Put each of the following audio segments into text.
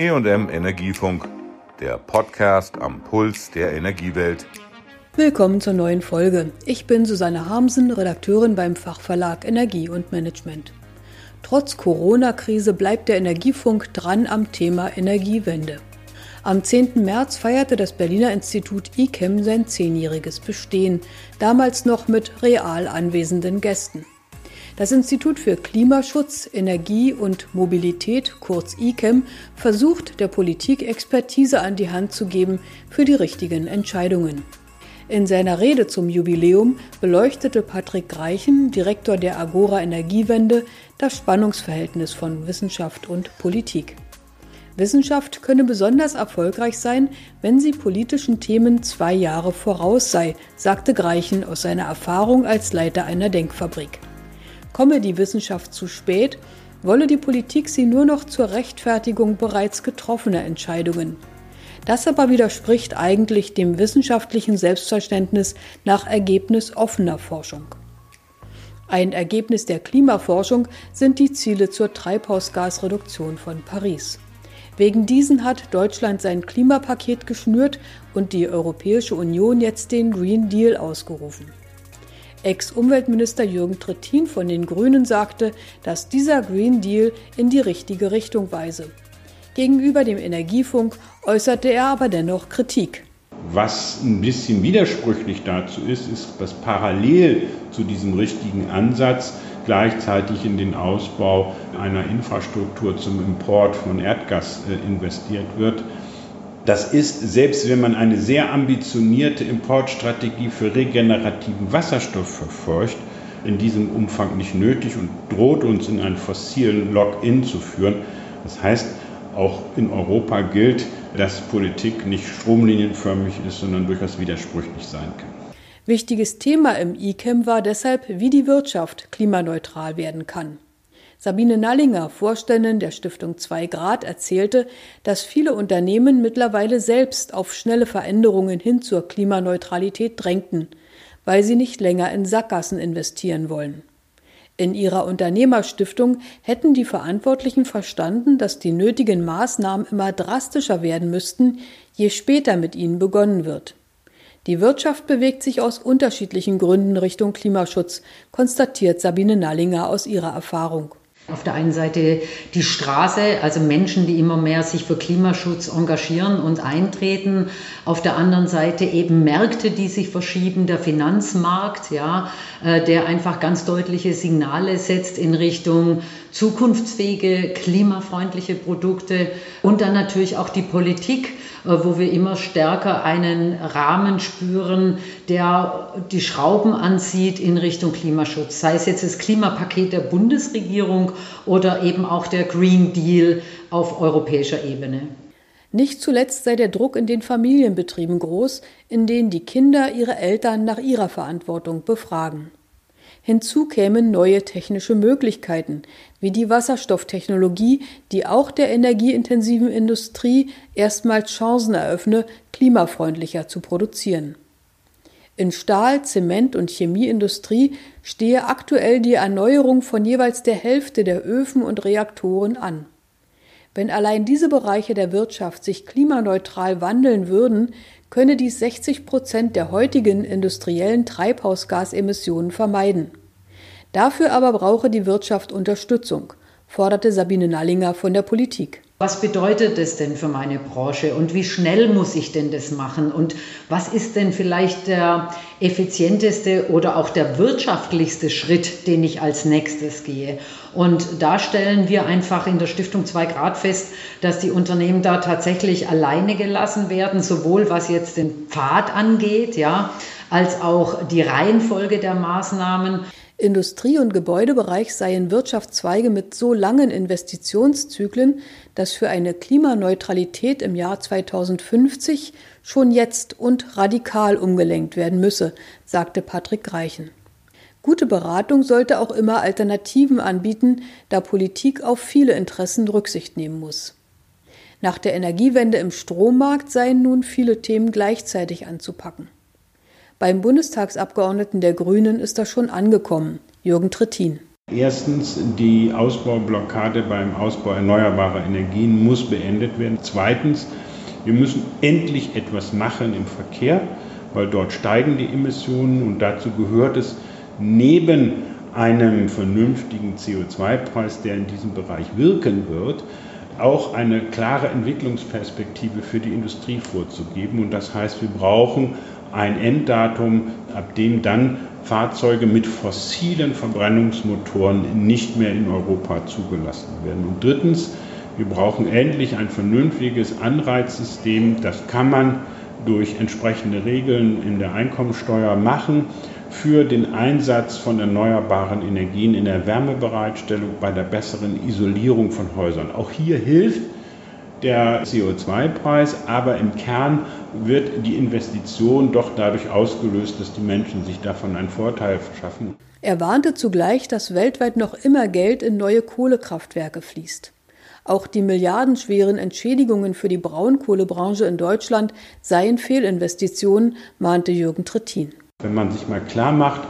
EM Energiefunk, der Podcast am Puls der Energiewelt. Willkommen zur neuen Folge. Ich bin Susanne Harmsen, Redakteurin beim Fachverlag Energie und Management. Trotz Corona-Krise bleibt der Energiefunk dran am Thema Energiewende. Am 10. März feierte das Berliner Institut ICEM sein zehnjähriges Bestehen, damals noch mit real anwesenden Gästen. Das Institut für Klimaschutz, Energie und Mobilität, kurz ICEM, versucht der Politik Expertise an die Hand zu geben für die richtigen Entscheidungen. In seiner Rede zum Jubiläum beleuchtete Patrick Greichen, Direktor der Agora Energiewende, das Spannungsverhältnis von Wissenschaft und Politik. Wissenschaft könne besonders erfolgreich sein, wenn sie politischen Themen zwei Jahre voraus sei, sagte Greichen aus seiner Erfahrung als Leiter einer Denkfabrik. Komme die Wissenschaft zu spät, wolle die Politik sie nur noch zur Rechtfertigung bereits getroffener Entscheidungen. Das aber widerspricht eigentlich dem wissenschaftlichen Selbstverständnis nach Ergebnis offener Forschung. Ein Ergebnis der Klimaforschung sind die Ziele zur Treibhausgasreduktion von Paris. Wegen diesen hat Deutschland sein Klimapaket geschnürt und die Europäische Union jetzt den Green Deal ausgerufen. Ex-Umweltminister Jürgen Trittin von den Grünen sagte, dass dieser Green Deal in die richtige Richtung weise. Gegenüber dem Energiefunk äußerte er aber dennoch Kritik. Was ein bisschen widersprüchlich dazu ist, ist, dass parallel zu diesem richtigen Ansatz gleichzeitig in den Ausbau einer Infrastruktur zum Import von Erdgas äh, investiert wird. Das ist, selbst wenn man eine sehr ambitionierte Importstrategie für regenerativen Wasserstoff verfolgt, in diesem Umfang nicht nötig und droht uns in einen fossilen Lock-in zu führen. Das heißt, auch in Europa gilt, dass Politik nicht stromlinienförmig ist, sondern durchaus widersprüchlich sein kann. Wichtiges Thema im ICAM war deshalb, wie die Wirtschaft klimaneutral werden kann. Sabine Nallinger, Vorständin der Stiftung 2 Grad, erzählte, dass viele Unternehmen mittlerweile selbst auf schnelle Veränderungen hin zur Klimaneutralität drängten, weil sie nicht länger in Sackgassen investieren wollen. In ihrer Unternehmerstiftung hätten die Verantwortlichen verstanden, dass die nötigen Maßnahmen immer drastischer werden müssten, je später mit ihnen begonnen wird. Die Wirtschaft bewegt sich aus unterschiedlichen Gründen Richtung Klimaschutz, konstatiert Sabine Nallinger aus ihrer Erfahrung. Auf der einen Seite die Straße, also Menschen, die immer mehr sich für Klimaschutz engagieren und eintreten. Auf der anderen Seite eben Märkte, die sich verschieben, der Finanzmarkt, ja, äh, der einfach ganz deutliche Signale setzt in Richtung zukunftsfähige, klimafreundliche Produkte und dann natürlich auch die Politik, wo wir immer stärker einen Rahmen spüren, der die Schrauben anzieht in Richtung Klimaschutz. Sei es jetzt das Klimapaket der Bundesregierung oder eben auch der Green Deal auf europäischer Ebene. Nicht zuletzt sei der Druck in den Familienbetrieben groß, in denen die Kinder ihre Eltern nach ihrer Verantwortung befragen. Hinzu kämen neue technische Möglichkeiten, wie die Wasserstofftechnologie, die auch der energieintensiven Industrie erstmals Chancen eröffne, klimafreundlicher zu produzieren. In Stahl-, Zement- und Chemieindustrie stehe aktuell die Erneuerung von jeweils der Hälfte der Öfen und Reaktoren an. Wenn allein diese Bereiche der Wirtschaft sich klimaneutral wandeln würden, könne dies 60 Prozent der heutigen industriellen Treibhausgasemissionen vermeiden. Dafür aber brauche die Wirtschaft Unterstützung, forderte Sabine Nallinger von der Politik. Was bedeutet das denn für meine Branche und wie schnell muss ich denn das machen und was ist denn vielleicht der effizienteste oder auch der wirtschaftlichste Schritt, den ich als nächstes gehe? Und da stellen wir einfach in der Stiftung 2 Grad fest, dass die Unternehmen da tatsächlich alleine gelassen werden, sowohl was jetzt den Pfad angeht, ja, als auch die Reihenfolge der Maßnahmen. Industrie- und Gebäudebereich seien Wirtschaftszweige mit so langen Investitionszyklen, dass für eine Klimaneutralität im Jahr 2050 schon jetzt und radikal umgelenkt werden müsse, sagte Patrick Greichen. Gute Beratung sollte auch immer Alternativen anbieten, da Politik auf viele Interessen Rücksicht nehmen muss. Nach der Energiewende im Strommarkt seien nun viele Themen gleichzeitig anzupacken. Beim Bundestagsabgeordneten der Grünen ist das schon angekommen, Jürgen Trittin. Erstens, die Ausbaublockade beim Ausbau erneuerbarer Energien muss beendet werden. Zweitens, wir müssen endlich etwas machen im Verkehr, weil dort steigen die Emissionen und dazu gehört es neben einem vernünftigen CO2-Preis, der in diesem Bereich wirken wird, auch eine klare Entwicklungsperspektive für die Industrie vorzugeben. Und das heißt, wir brauchen ein Enddatum, ab dem dann Fahrzeuge mit fossilen Verbrennungsmotoren nicht mehr in Europa zugelassen werden. Und drittens, wir brauchen endlich ein vernünftiges Anreizsystem. Das kann man durch entsprechende Regeln in der Einkommensteuer machen für den Einsatz von erneuerbaren Energien in der Wärmebereitstellung bei der besseren Isolierung von Häusern. Auch hier hilft der CO2-Preis, aber im Kern wird die Investition doch dadurch ausgelöst, dass die Menschen sich davon einen Vorteil verschaffen. Er warnte zugleich, dass weltweit noch immer Geld in neue Kohlekraftwerke fließt. Auch die milliardenschweren Entschädigungen für die Braunkohlebranche in Deutschland seien Fehlinvestitionen, mahnte Jürgen Trittin. Wenn man sich mal klar macht,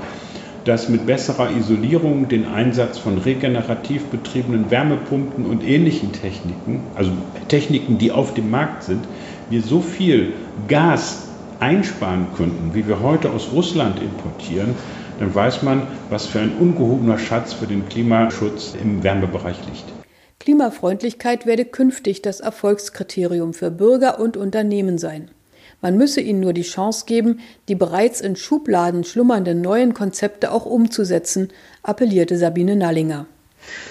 dass mit besserer Isolierung, den Einsatz von regenerativ betriebenen Wärmepumpen und ähnlichen Techniken, also Techniken, die auf dem Markt sind, wir so viel Gas einsparen könnten, wie wir heute aus Russland importieren, dann weiß man, was für ein ungehobener Schatz für den Klimaschutz im Wärmebereich liegt. Klimafreundlichkeit werde künftig das Erfolgskriterium für Bürger und Unternehmen sein. Man müsse ihnen nur die Chance geben, die bereits in Schubladen schlummernden neuen Konzepte auch umzusetzen, appellierte Sabine Nallinger.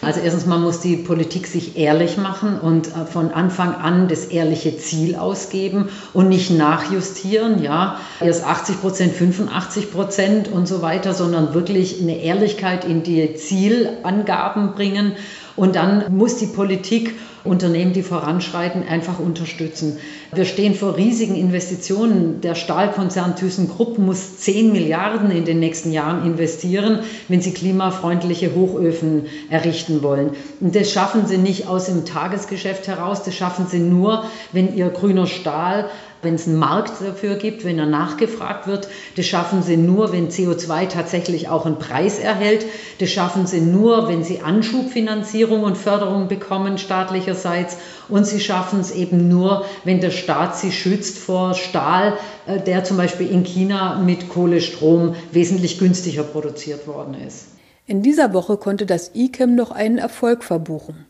Also erstens man muss die Politik sich ehrlich machen und äh, von Anfang an das ehrliche Ziel ausgeben und nicht nachjustieren, ja, erst 80 Prozent, 85 Prozent und so weiter, sondern wirklich eine Ehrlichkeit in die Zielangaben bringen und dann muss die Politik Unternehmen, die voranschreiten, einfach unterstützen. Wir stehen vor riesigen Investitionen. Der Stahlkonzern ThyssenKrupp muss 10 Milliarden in den nächsten Jahren investieren, wenn sie klimafreundliche Hochöfen errichten wollen. Und das schaffen sie nicht aus dem Tagesgeschäft heraus, das schaffen sie nur, wenn ihr grüner Stahl wenn es einen Markt dafür gibt, wenn er nachgefragt wird. Das schaffen sie nur, wenn CO2 tatsächlich auch einen Preis erhält. Das schaffen sie nur, wenn sie Anschubfinanzierung und Förderung bekommen staatlicherseits. Und sie schaffen es eben nur, wenn der Staat sie schützt vor Stahl, äh, der zum Beispiel in China mit Kohlestrom wesentlich günstiger produziert worden ist. In dieser Woche konnte das ICEM noch einen Erfolg verbuchen.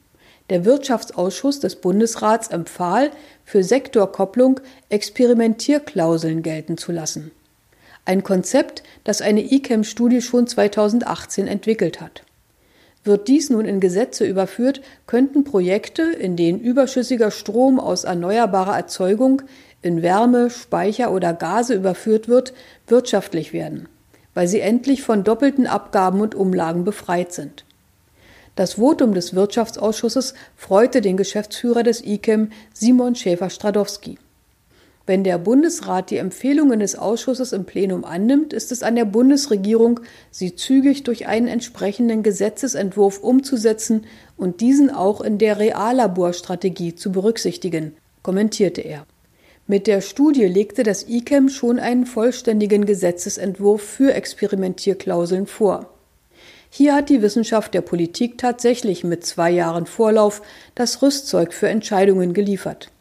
Der Wirtschaftsausschuss des Bundesrats empfahl, für Sektorkopplung Experimentierklauseln gelten zu lassen. Ein Konzept, das eine ICAM-Studie schon 2018 entwickelt hat. Wird dies nun in Gesetze überführt, könnten Projekte, in denen überschüssiger Strom aus erneuerbarer Erzeugung in Wärme, Speicher oder Gase überführt wird, wirtschaftlich werden, weil sie endlich von doppelten Abgaben und Umlagen befreit sind. Das Votum des Wirtschaftsausschusses freute den Geschäftsführer des ICEM, Simon Schäfer-Stradowski. Wenn der Bundesrat die Empfehlungen des Ausschusses im Plenum annimmt, ist es an der Bundesregierung, sie zügig durch einen entsprechenden Gesetzesentwurf umzusetzen und diesen auch in der Reallaborstrategie zu berücksichtigen, kommentierte er. Mit der Studie legte das ICEM schon einen vollständigen Gesetzesentwurf für Experimentierklauseln vor. Hier hat die Wissenschaft der Politik tatsächlich mit zwei Jahren Vorlauf das Rüstzeug für Entscheidungen geliefert.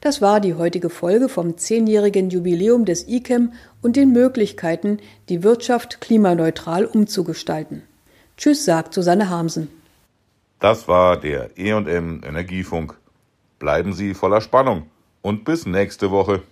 Das war die heutige Folge vom zehnjährigen Jubiläum des ICEM und den Möglichkeiten, die Wirtschaft klimaneutral umzugestalten. Tschüss, sagt Susanne Hamsen. Das war der EM Energiefunk. Bleiben Sie voller Spannung und bis nächste Woche.